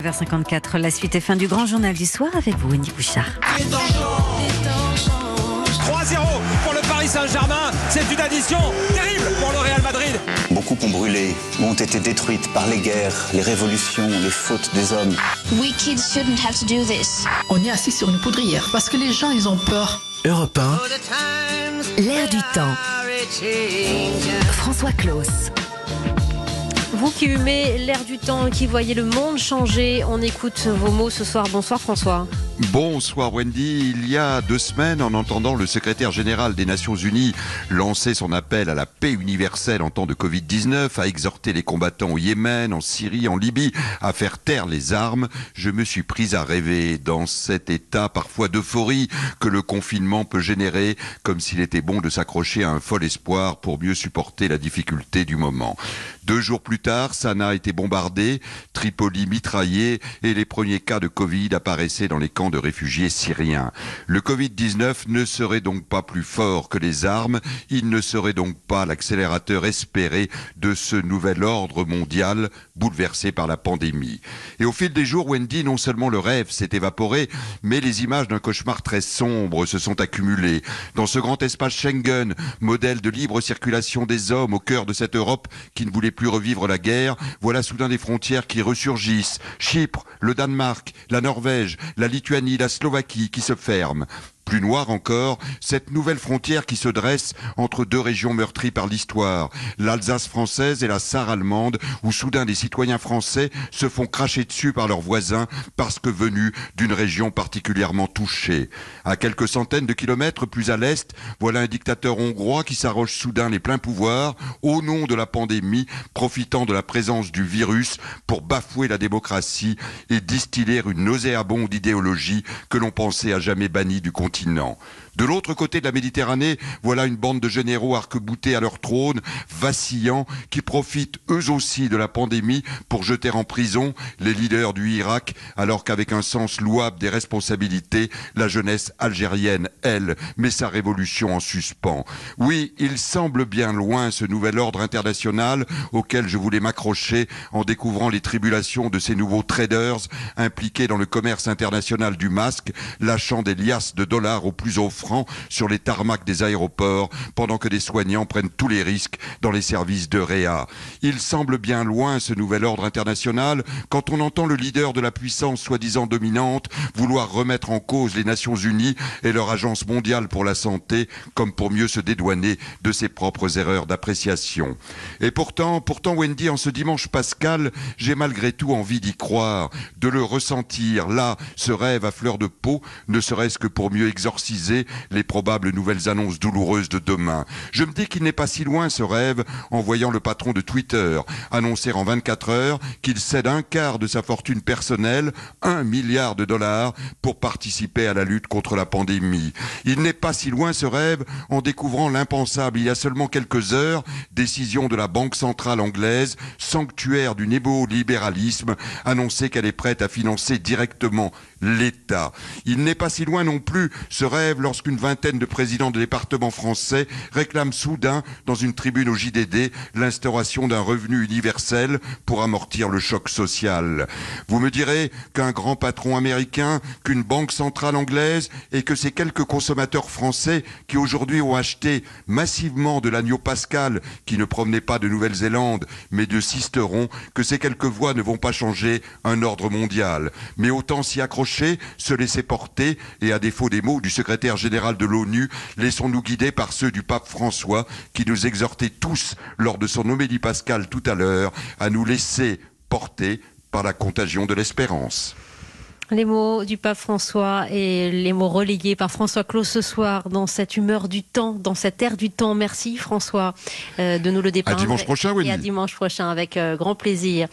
Vers 54, la suite et fin du grand journal du soir avec vous, Wendy Bouchard. 3-0 pour le Paris Saint-Germain. C'est une addition terrible pour le Real Madrid. Beaucoup ont brûlé, ont été détruites par les guerres, les révolutions, les fautes des hommes. We kids shouldn't have to do this. On est assis sur une poudrière parce que les gens, ils ont peur. Europe 1, L'air du temps. François Claus. Vous qui humez l'air du temps, qui voyez le monde changer, on écoute vos mots ce soir. Bonsoir François. Bonsoir Wendy. Il y a deux semaines, en entendant le secrétaire général des Nations Unies lancer son appel à la paix universelle en temps de Covid-19, à exhorter les combattants au Yémen, en Syrie, en Libye, à faire taire les armes, je me suis pris à rêver dans cet état parfois d'euphorie que le confinement peut générer, comme s'il était bon de s'accrocher à un fol espoir pour mieux supporter la difficulté du moment. Deux jours plus tard, Sanaa a été bombardée, Tripoli mitraillée et les premiers cas de Covid apparaissaient dans les camps de réfugiés syriens. Le Covid-19 ne serait donc pas plus fort que les armes, il ne serait donc pas l'accélérateur espéré de ce nouvel ordre mondial bouleversé par la pandémie. Et au fil des jours, Wendy, non seulement le rêve s'est évaporé, mais les images d'un cauchemar très sombre se sont accumulées. Dans ce grand espace Schengen, modèle de libre circulation des hommes au cœur de cette Europe qui ne voulait plus revivre la guerre, voilà soudain des frontières qui ressurgissent. Chypre, le Danemark, la Norvège, la Lituanie, la Slovaquie qui se ferment. Plus noir encore, cette nouvelle frontière qui se dresse entre deux régions meurtries par l'histoire, l'Alsace française et la Sarre allemande, où soudain des citoyens français se font cracher dessus par leurs voisins parce que venus d'une région particulièrement touchée. À quelques centaines de kilomètres plus à l'est, voilà un dictateur hongrois qui s'arroge soudain les pleins pouvoirs au nom de la pandémie, profitant de la présence du virus pour bafouer la démocratie et distiller une nauséabonde idéologie que l'on pensait à jamais bannie du continent continent de l'autre côté de la Méditerranée, voilà une bande de généraux arc-boutés à leur trône, vacillants, qui profitent eux aussi de la pandémie pour jeter en prison les leaders du Irak, alors qu'avec un sens louable des responsabilités, la jeunesse algérienne, elle, met sa révolution en suspens. Oui, il semble bien loin ce nouvel ordre international auquel je voulais m'accrocher en découvrant les tribulations de ces nouveaux traders impliqués dans le commerce international du masque, lâchant des liasses de dollars au plus offrant sur les tarmacs des aéroports, pendant que des soignants prennent tous les risques dans les services de Réa. Il semble bien loin ce nouvel ordre international quand on entend le leader de la puissance soi-disant dominante vouloir remettre en cause les Nations Unies et leur agence mondiale pour la santé comme pour mieux se dédouaner de ses propres erreurs d'appréciation. Et pourtant, pourtant Wendy, en ce dimanche pascal, j'ai malgré tout envie d'y croire, de le ressentir, là, ce rêve à fleur de peau, ne serait-ce que pour mieux exorciser les probables nouvelles annonces douloureuses de demain. Je me dis qu'il n'est pas si loin ce rêve en voyant le patron de Twitter annoncer en 24 heures qu'il cède un quart de sa fortune personnelle, un milliard de dollars, pour participer à la lutte contre la pandémie. Il n'est pas si loin ce rêve en découvrant l'impensable il y a seulement quelques heures, décision de la Banque centrale anglaise, sanctuaire du néolibéralisme, annoncer qu'elle est prête à financer directement l'État. Il n'est pas si loin non plus ce rêve lorsqu'une vingtaine de présidents de départements français réclament soudain, dans une tribune au JDD, l'instauration d'un revenu universel pour amortir le choc social. Vous me direz qu'un grand patron américain, qu'une banque centrale anglaise et que ces quelques consommateurs français qui aujourd'hui ont acheté massivement de l'agneau pascal qui ne provenait pas de Nouvelle-Zélande mais de Sisteron, que ces quelques voix ne vont pas changer un ordre mondial. Mais autant s'y accrocher, se laisser porter et à défaut des mots du secrétaire général de l'ONU, laissons-nous guider par ceux du pape François qui nous exhortait tous lors de son homélie pascale tout à l'heure à nous laisser porter par la contagion de l'espérance. Les mots du pape François et les mots relayés par François Claus ce soir dans cette humeur du temps, dans cette ère du temps. Merci François euh, de nous le dépeindre. À dimanche prochain, Wendy. Et à dimanche prochain avec euh, grand plaisir.